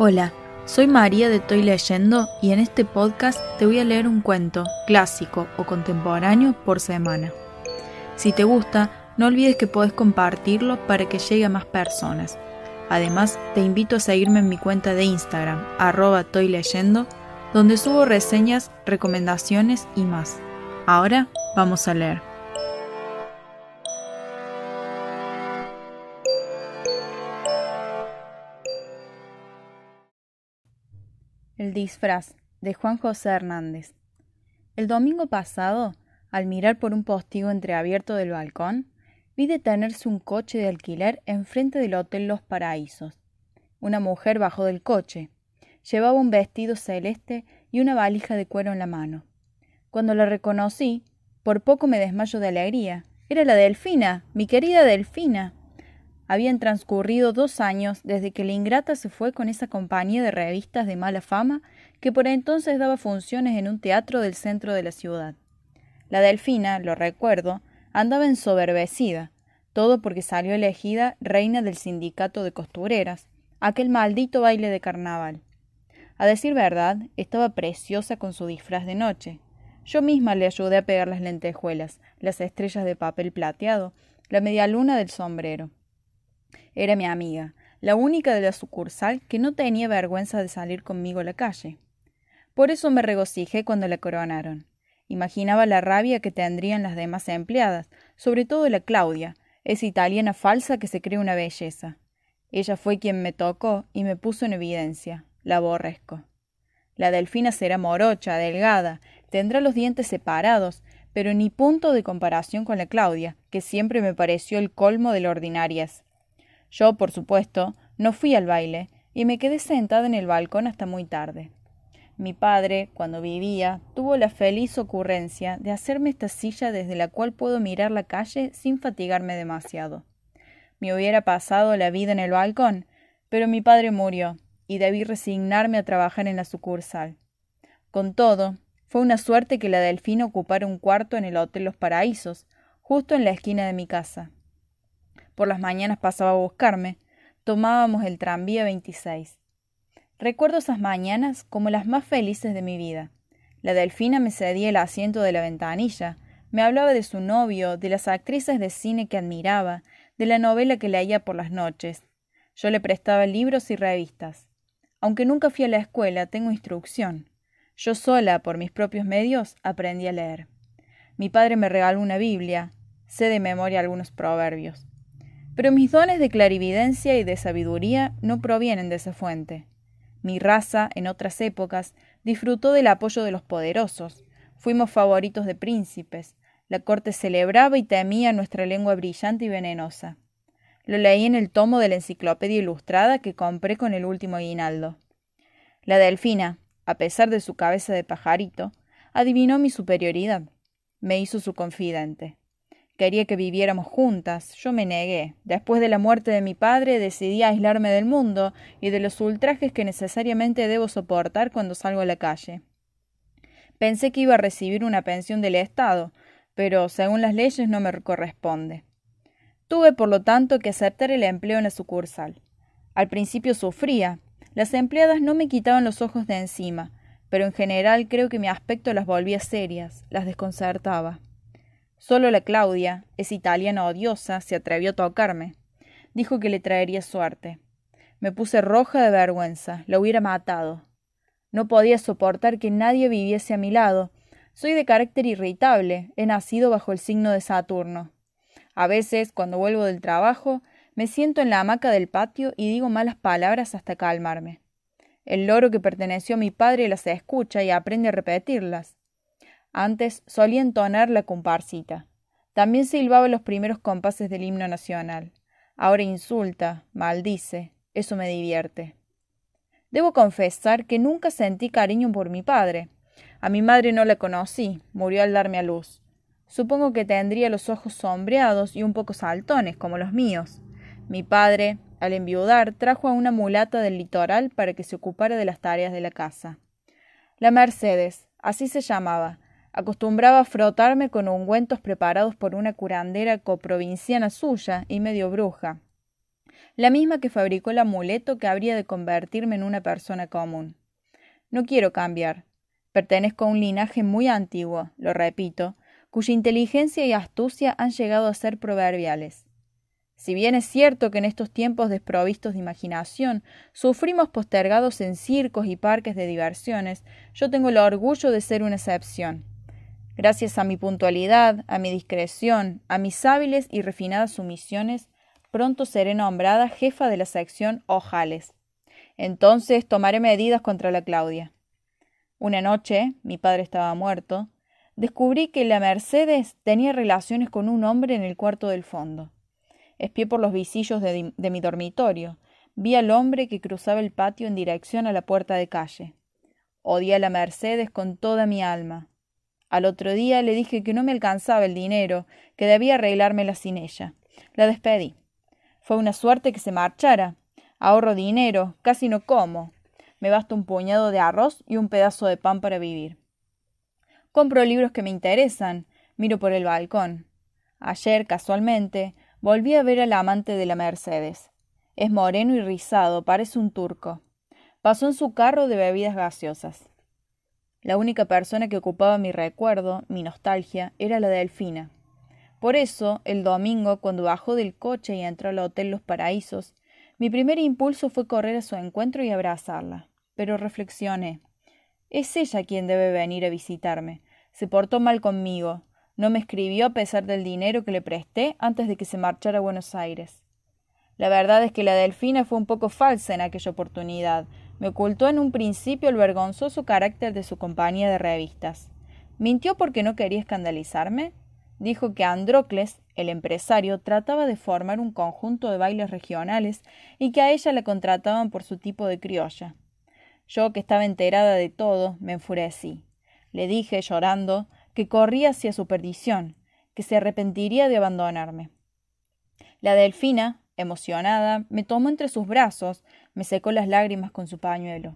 Hola, soy María de Estoy Leyendo y en este podcast te voy a leer un cuento, clásico o contemporáneo, por semana. Si te gusta, no olvides que puedes compartirlo para que llegue a más personas. Además, te invito a seguirme en mi cuenta de Instagram, arroba Estoy Leyendo, donde subo reseñas, recomendaciones y más. Ahora vamos a leer. El disfraz de Juan José Hernández. El domingo pasado, al mirar por un postigo entreabierto del balcón, vi detenerse un coche de alquiler enfrente del Hotel Los Paraísos. Una mujer bajó del coche. Llevaba un vestido celeste y una valija de cuero en la mano. Cuando la reconocí, por poco me desmayo de alegría. Era la Delfina, mi querida Delfina. Habían transcurrido dos años desde que la ingrata se fue con esa compañía de revistas de mala fama que por entonces daba funciones en un teatro del centro de la ciudad. La delfina, lo recuerdo, andaba ensoberbecida, todo porque salió elegida reina del sindicato de costureras, aquel maldito baile de carnaval. A decir verdad, estaba preciosa con su disfraz de noche. Yo misma le ayudé a pegar las lentejuelas, las estrellas de papel plateado, la media luna del sombrero. Era mi amiga, la única de la sucursal que no tenía vergüenza de salir conmigo a la calle. Por eso me regocijé cuando la coronaron. Imaginaba la rabia que tendrían las demás empleadas, sobre todo la Claudia, esa italiana falsa que se cree una belleza. Ella fue quien me tocó y me puso en evidencia. La aborrezco. La delfina será morocha, delgada, tendrá los dientes separados, pero ni punto de comparación con la Claudia, que siempre me pareció el colmo de la ordinarias. Yo, por supuesto, no fui al baile y me quedé sentada en el balcón hasta muy tarde. Mi padre, cuando vivía, tuvo la feliz ocurrencia de hacerme esta silla desde la cual puedo mirar la calle sin fatigarme demasiado. Me hubiera pasado la vida en el balcón, pero mi padre murió y debí resignarme a trabajar en la sucursal. Con todo, fue una suerte que la delfina ocupara un cuarto en el Hotel Los Paraísos, justo en la esquina de mi casa. Por las mañanas pasaba a buscarme. Tomábamos el tranvía 26. Recuerdo esas mañanas como las más felices de mi vida. La delfina me cedía el asiento de la ventanilla, me hablaba de su novio, de las actrices de cine que admiraba, de la novela que leía por las noches. Yo le prestaba libros y revistas. Aunque nunca fui a la escuela, tengo instrucción. Yo sola, por mis propios medios, aprendí a leer. Mi padre me regaló una Biblia. Sé de memoria algunos proverbios. Pero mis dones de clarividencia y de sabiduría no provienen de esa fuente. Mi raza, en otras épocas, disfrutó del apoyo de los poderosos. Fuimos favoritos de príncipes. La corte celebraba y temía nuestra lengua brillante y venenosa. Lo leí en el tomo de la enciclopedia ilustrada que compré con el último aguinaldo. La delfina, a pesar de su cabeza de pajarito, adivinó mi superioridad. Me hizo su confidente. Quería que viviéramos juntas. Yo me negué. Después de la muerte de mi padre decidí aislarme del mundo y de los ultrajes que necesariamente debo soportar cuando salgo a la calle. Pensé que iba a recibir una pensión del Estado, pero según las leyes no me corresponde. Tuve, por lo tanto, que aceptar el empleo en la sucursal. Al principio sufría. Las empleadas no me quitaban los ojos de encima, pero en general creo que mi aspecto las volvía serias, las desconcertaba. Solo la Claudia, esa italiana odiosa, se atrevió a tocarme. Dijo que le traería suerte. Me puse roja de vergüenza, la hubiera matado. No podía soportar que nadie viviese a mi lado. Soy de carácter irritable, he nacido bajo el signo de Saturno. A veces, cuando vuelvo del trabajo, me siento en la hamaca del patio y digo malas palabras hasta calmarme. El loro que perteneció a mi padre las escucha y aprende a repetirlas. Antes solía entonar la comparsita. También silbaba los primeros compases del himno nacional. Ahora insulta, maldice. Eso me divierte. Debo confesar que nunca sentí cariño por mi padre. A mi madre no la conocí, murió al darme a luz. Supongo que tendría los ojos sombreados y un poco saltones, como los míos. Mi padre, al enviudar, trajo a una mulata del litoral para que se ocupara de las tareas de la casa. La Mercedes, así se llamaba, Acostumbraba a frotarme con ungüentos preparados por una curandera coprovinciana suya y medio bruja. la misma que fabricó el amuleto que habría de convertirme en una persona común. No quiero cambiar. Pertenezco a un linaje muy antiguo, lo repito, cuya inteligencia y astucia han llegado a ser proverbiales. Si bien es cierto que en estos tiempos desprovistos de imaginación sufrimos postergados en circos y parques de diversiones, yo tengo el orgullo de ser una excepción. Gracias a mi puntualidad, a mi discreción, a mis hábiles y refinadas sumisiones, pronto seré nombrada jefa de la sección Ojales. Entonces tomaré medidas contra la Claudia. Una noche, mi padre estaba muerto, descubrí que la Mercedes tenía relaciones con un hombre en el cuarto del fondo. Espié por los visillos de, de mi dormitorio. Vi al hombre que cruzaba el patio en dirección a la puerta de calle. Odié a la Mercedes con toda mi alma. Al otro día le dije que no me alcanzaba el dinero, que debía arreglármela sin ella. La despedí. Fue una suerte que se marchara. Ahorro dinero, casi no como. Me basta un puñado de arroz y un pedazo de pan para vivir. Compro libros que me interesan, miro por el balcón. Ayer, casualmente, volví a ver al amante de la Mercedes. Es moreno y rizado, parece un turco. Pasó en su carro de bebidas gaseosas. La única persona que ocupaba mi recuerdo, mi nostalgia, era la de Delfina. Por eso, el domingo, cuando bajó del coche y entró al Hotel Los Paraísos, mi primer impulso fue correr a su encuentro y abrazarla. Pero reflexioné. Es ella quien debe venir a visitarme. Se portó mal conmigo. No me escribió a pesar del dinero que le presté antes de que se marchara a Buenos Aires. La verdad es que la delfina fue un poco falsa en aquella oportunidad. Me ocultó en un principio el vergonzoso carácter de su compañía de revistas. ¿Mintió porque no quería escandalizarme? dijo que Androcles, el empresario, trataba de formar un conjunto de bailes regionales y que a ella la contrataban por su tipo de criolla. Yo, que estaba enterada de todo, me enfurecí. Le dije, llorando, que corría hacia su perdición, que se arrepentiría de abandonarme. La delfina, emocionada, me tomó entre sus brazos, me secó las lágrimas con su pañuelo.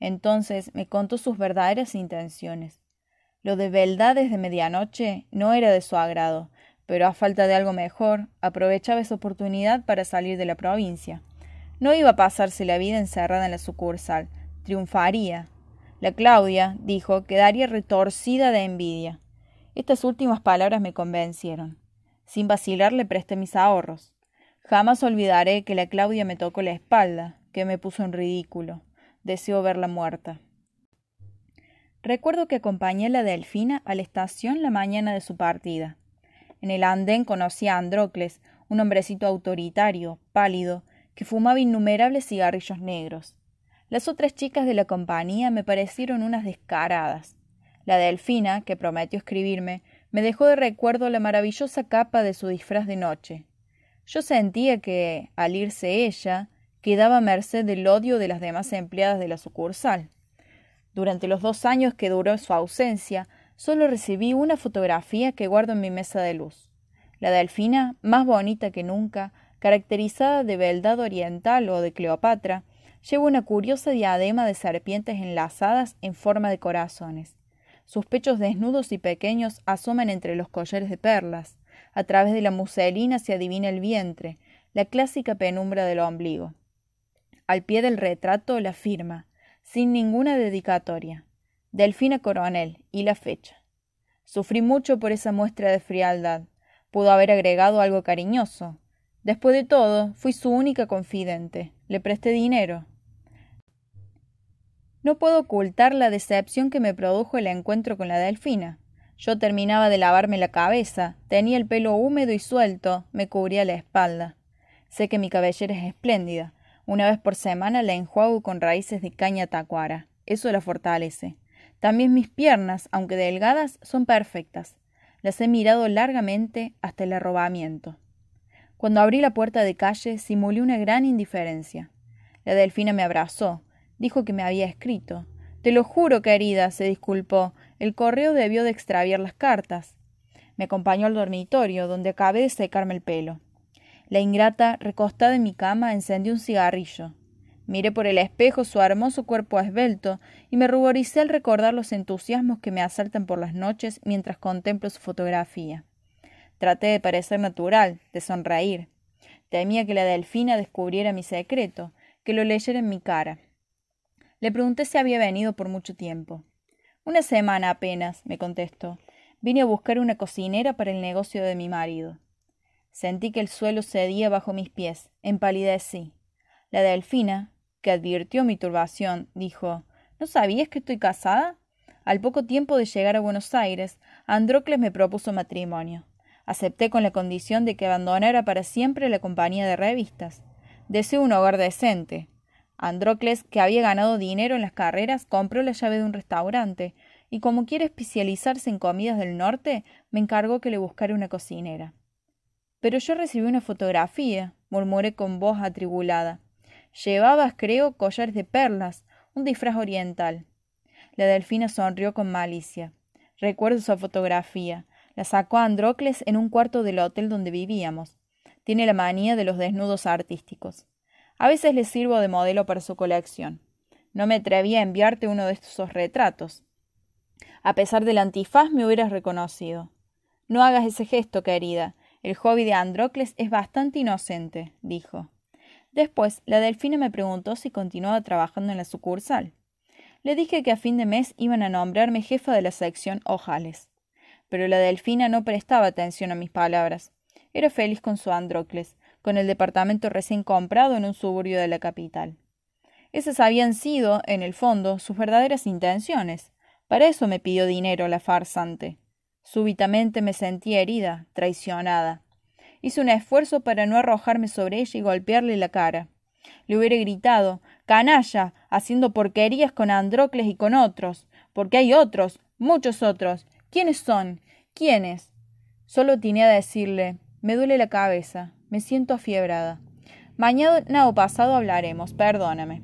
Entonces me contó sus verdaderas intenciones. Lo de beldades de medianoche no era de su agrado, pero a falta de algo mejor, aprovechaba esa oportunidad para salir de la provincia. No iba a pasarse la vida encerrada en la sucursal, triunfaría. La Claudia, dijo, quedaría retorcida de envidia. Estas últimas palabras me convencieron. Sin vacilar le presté mis ahorros. Jamás olvidaré que la Claudia me tocó la espalda, que me puso en ridículo. Deseo verla muerta. Recuerdo que acompañé a la Delfina a la estación la mañana de su partida. En el andén conocí a Androcles, un hombrecito autoritario, pálido, que fumaba innumerables cigarrillos negros. Las otras chicas de la compañía me parecieron unas descaradas. La Delfina, que prometió escribirme, me dejó de recuerdo la maravillosa capa de su disfraz de noche. Yo sentía que, al irse ella, quedaba merced del odio de las demás empleadas de la sucursal. Durante los dos años que duró su ausencia, solo recibí una fotografía que guardo en mi mesa de luz. La delfina, más bonita que nunca, caracterizada de beldad oriental o de Cleopatra, lleva una curiosa diadema de serpientes enlazadas en forma de corazones. Sus pechos desnudos y pequeños asoman entre los collares de perlas. A través de la muselina se adivina el vientre, la clásica penumbra del ombligo. Al pie del retrato la firma sin ninguna dedicatoria. Delfina Coronel y la fecha. Sufrí mucho por esa muestra de frialdad. Pudo haber agregado algo cariñoso. Después de todo, fui su única confidente. Le presté dinero. No puedo ocultar la decepción que me produjo el encuentro con la delfina. Yo terminaba de lavarme la cabeza, tenía el pelo húmedo y suelto, me cubría la espalda. Sé que mi cabellera es espléndida, una vez por semana la enjuago con raíces de caña tacuara. Eso la fortalece. También mis piernas, aunque delgadas, son perfectas. Las he mirado largamente hasta el arrobamiento. Cuando abrí la puerta de calle, simulé una gran indiferencia. La delfina me abrazó, dijo que me había escrito. Te lo juro, querida, se disculpó. El correo debió de extraviar las cartas. Me acompañó al dormitorio, donde acabé de secarme el pelo. La ingrata, recostada en mi cama, encendió un cigarrillo. Miré por el espejo su hermoso cuerpo esbelto y me ruboricé al recordar los entusiasmos que me asaltan por las noches mientras contemplo su fotografía. Traté de parecer natural, de sonreír. Temía que la delfina descubriera mi secreto, que lo leyera en mi cara. Le pregunté si había venido por mucho tiempo. Una semana apenas, me contestó. Vine a buscar una cocinera para el negocio de mi marido. Sentí que el suelo cedía bajo mis pies, empalidecí. La delfina, que advirtió mi turbación, dijo ¿No sabías que estoy casada? Al poco tiempo de llegar a Buenos Aires, Andrócles me propuso matrimonio. Acepté con la condición de que abandonara para siempre la compañía de revistas. Deseo un hogar decente. Andrócles, que había ganado dinero en las carreras, compró la llave de un restaurante, y como quiere especializarse en comidas del norte, me encargó que le buscara una cocinera. Pero yo recibí una fotografía, murmuré con voz atribulada. Llevabas, creo, collares de perlas, un disfraz oriental. La delfina sonrió con malicia. Recuerdo esa fotografía. La sacó Andrócles en un cuarto del hotel donde vivíamos. Tiene la manía de los desnudos artísticos. A veces le sirvo de modelo para su colección. No me atreví a enviarte uno de estos retratos. A pesar del antifaz me hubieras reconocido. No hagas ese gesto, querida. El hobby de Andrócles es bastante inocente, dijo. Después, la delfina me preguntó si continuaba trabajando en la sucursal. Le dije que a fin de mes iban a nombrarme jefa de la sección Ojales. Pero la delfina no prestaba atención a mis palabras. Era feliz con su Andrócles, con el departamento recién comprado en un suburbio de la capital. Esas habían sido, en el fondo, sus verdaderas intenciones. Para eso me pidió dinero la farsante. Súbitamente me sentí herida, traicionada. Hice un esfuerzo para no arrojarme sobre ella y golpearle la cara. Le hubiera gritado canalla, haciendo porquerías con Andrócles y con otros, porque hay otros, muchos otros. ¿Quiénes son? ¿Quiénes? Solo tiné a decirle me duele la cabeza, me siento afiebrada. Mañana o pasado hablaremos, perdóname.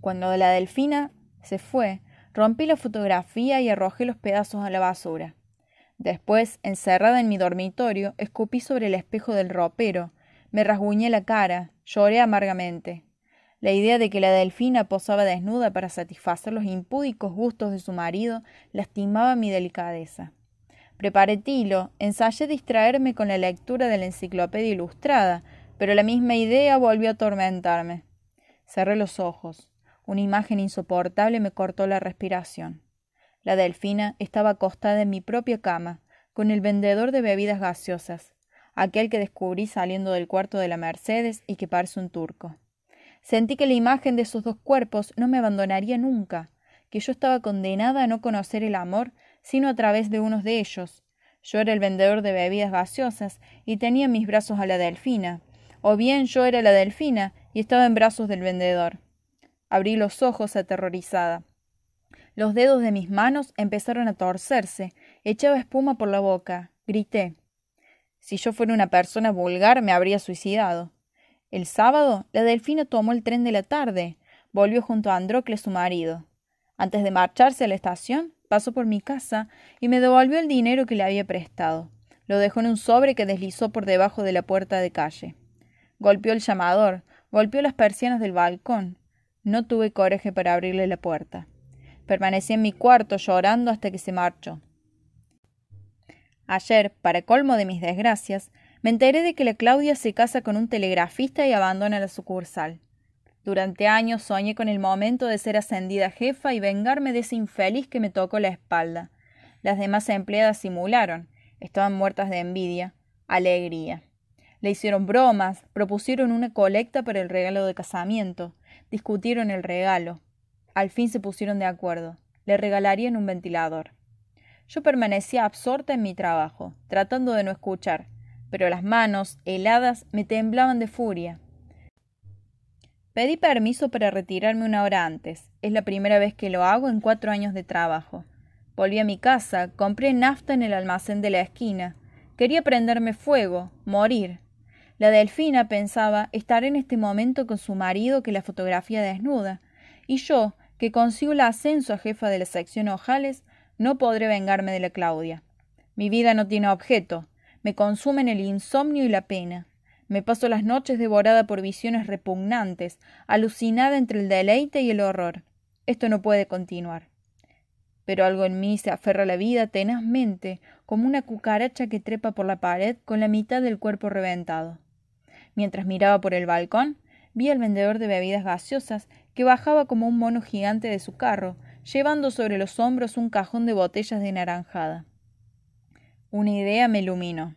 Cuando la delfina se fue, rompí la fotografía y arrojé los pedazos a la basura. Después, encerrada en mi dormitorio, escupí sobre el espejo del ropero, me rasguñé la cara, lloré amargamente. La idea de que la delfina posaba desnuda para satisfacer los impúdicos gustos de su marido lastimaba mi delicadeza. Preparé tilo, ensayé distraerme con la lectura de la enciclopedia ilustrada, pero la misma idea volvió a atormentarme. Cerré los ojos. Una imagen insoportable me cortó la respiración. La delfina estaba acostada en mi propia cama, con el vendedor de bebidas gaseosas, aquel que descubrí saliendo del cuarto de la Mercedes y que parece un turco. Sentí que la imagen de esos dos cuerpos no me abandonaría nunca, que yo estaba condenada a no conocer el amor sino a través de unos de ellos. Yo era el vendedor de bebidas gaseosas y tenía en mis brazos a la delfina, o bien yo era la delfina y estaba en brazos del vendedor. Abrí los ojos aterrorizada. Los dedos de mis manos empezaron a torcerse, echaba espuma por la boca, grité. Si yo fuera una persona vulgar me habría suicidado. El sábado, la delfina tomó el tren de la tarde, volvió junto a Andrócles su marido. Antes de marcharse a la estación, pasó por mi casa y me devolvió el dinero que le había prestado. Lo dejó en un sobre que deslizó por debajo de la puerta de calle. Golpeó el llamador, golpeó las persianas del balcón. No tuve coraje para abrirle la puerta. Permanecí en mi cuarto llorando hasta que se marchó. Ayer, para colmo de mis desgracias, me enteré de que la Claudia se casa con un telegrafista y abandona la sucursal. Durante años soñé con el momento de ser ascendida jefa y vengarme de ese infeliz que me tocó la espalda. Las demás empleadas simularon, estaban muertas de envidia, alegría. Le hicieron bromas, propusieron una colecta para el regalo de casamiento, discutieron el regalo, al fin se pusieron de acuerdo. Le regalarían un ventilador. Yo permanecía absorta en mi trabajo, tratando de no escuchar, pero las manos, heladas, me temblaban de furia. Pedí permiso para retirarme una hora antes. Es la primera vez que lo hago en cuatro años de trabajo. Volví a mi casa, compré nafta en el almacén de la esquina. Quería prenderme fuego, morir. La delfina pensaba estar en este momento con su marido que la fotografía desnuda, y yo, que consigo el ascenso a jefa de la sección Ojales, no podré vengarme de la Claudia. Mi vida no tiene objeto, me consumen el insomnio y la pena. Me paso las noches devorada por visiones repugnantes, alucinada entre el deleite y el horror. Esto no puede continuar. Pero algo en mí se aferra a la vida tenazmente, como una cucaracha que trepa por la pared con la mitad del cuerpo reventado. Mientras miraba por el balcón, vi al vendedor de bebidas gaseosas que bajaba como un mono gigante de su carro, llevando sobre los hombros un cajón de botellas de naranjada. Una idea me iluminó.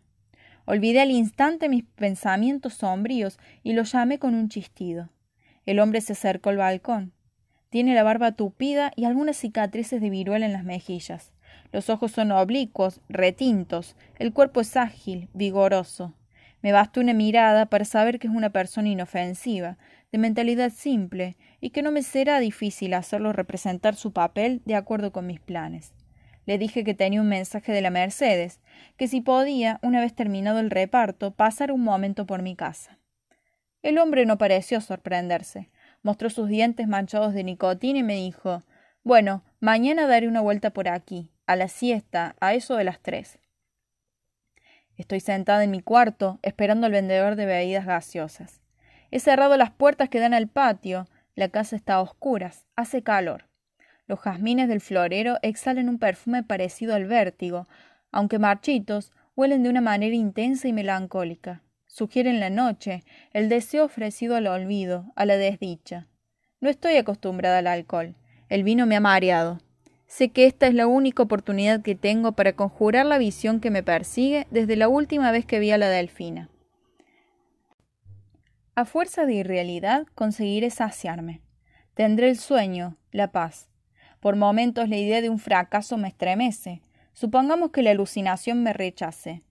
Olvidé al instante mis pensamientos sombríos y lo llamé con un chistido. El hombre se acercó al balcón. Tiene la barba tupida y algunas cicatrices de viruela en las mejillas. Los ojos son oblicuos, retintos, el cuerpo es ágil, vigoroso. Me bastó una mirada para saber que es una persona inofensiva, de mentalidad simple, y que no me será difícil hacerlo representar su papel de acuerdo con mis planes. Le dije que tenía un mensaje de la Mercedes, que si podía, una vez terminado el reparto, pasar un momento por mi casa. El hombre no pareció sorprenderse. Mostró sus dientes manchados de nicotina y me dijo Bueno, mañana daré una vuelta por aquí, a la siesta, a eso de las tres. Estoy sentada en mi cuarto, esperando al vendedor de bebidas gaseosas. He cerrado las puertas que dan al patio. La casa está a oscuras. Hace calor. Los jazmines del florero exhalan un perfume parecido al vértigo, aunque marchitos, huelen de una manera intensa y melancólica. Sugieren la noche, el deseo ofrecido al olvido, a la desdicha. No estoy acostumbrada al alcohol. El vino me ha mareado. Sé que esta es la única oportunidad que tengo para conjurar la visión que me persigue desde la última vez que vi a la delfina. A fuerza de irrealidad conseguiré saciarme. Tendré el sueño, la paz. Por momentos la idea de un fracaso me estremece. Supongamos que la alucinación me rechace.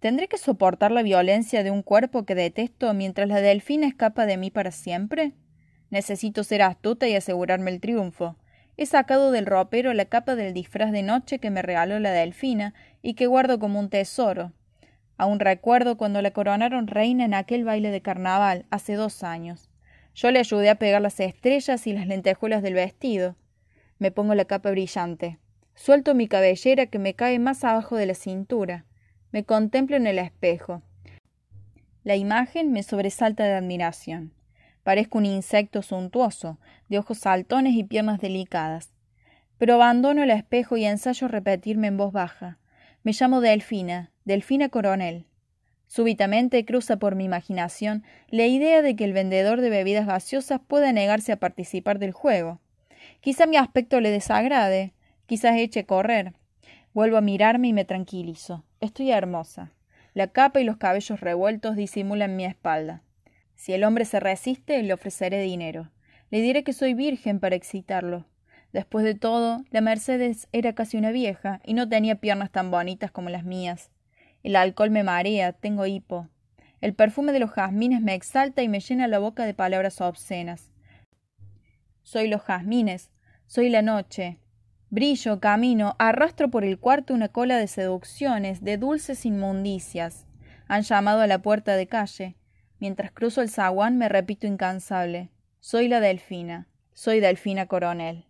¿Tendré que soportar la violencia de un cuerpo que detesto mientras la delfina escapa de mí para siempre? Necesito ser astuta y asegurarme el triunfo. He sacado del ropero la capa del disfraz de noche que me regaló la delfina y que guardo como un tesoro. Aún recuerdo cuando la coronaron reina en aquel baile de carnaval hace dos años. Yo le ayudé a pegar las estrellas y las lentejuelas del vestido. Me pongo la capa brillante. Suelto mi cabellera que me cae más abajo de la cintura. Me contemplo en el espejo. La imagen me sobresalta de admiración. Parezco un insecto suntuoso, de ojos saltones y piernas delicadas. Pero abandono el espejo y ensayo repetirme en voz baja. Me llamo Delfina, Delfina Coronel. Súbitamente cruza por mi imaginación la idea de que el vendedor de bebidas gaseosas pueda negarse a participar del juego. Quizá mi aspecto le desagrade, quizás eche correr. Vuelvo a mirarme y me tranquilizo. Estoy hermosa. La capa y los cabellos revueltos disimulan mi espalda. Si el hombre se resiste, le ofreceré dinero. Le diré que soy virgen para excitarlo. Después de todo, la Mercedes era casi una vieja y no tenía piernas tan bonitas como las mías. El alcohol me marea, tengo hipo. El perfume de los jazmines me exalta y me llena la boca de palabras obscenas. Soy los jazmines, soy la noche. Brillo, camino, arrastro por el cuarto una cola de seducciones, de dulces inmundicias. Han llamado a la puerta de calle. Mientras cruzo el zaguán me repito incansable. Soy la delfina. Soy delfina coronel.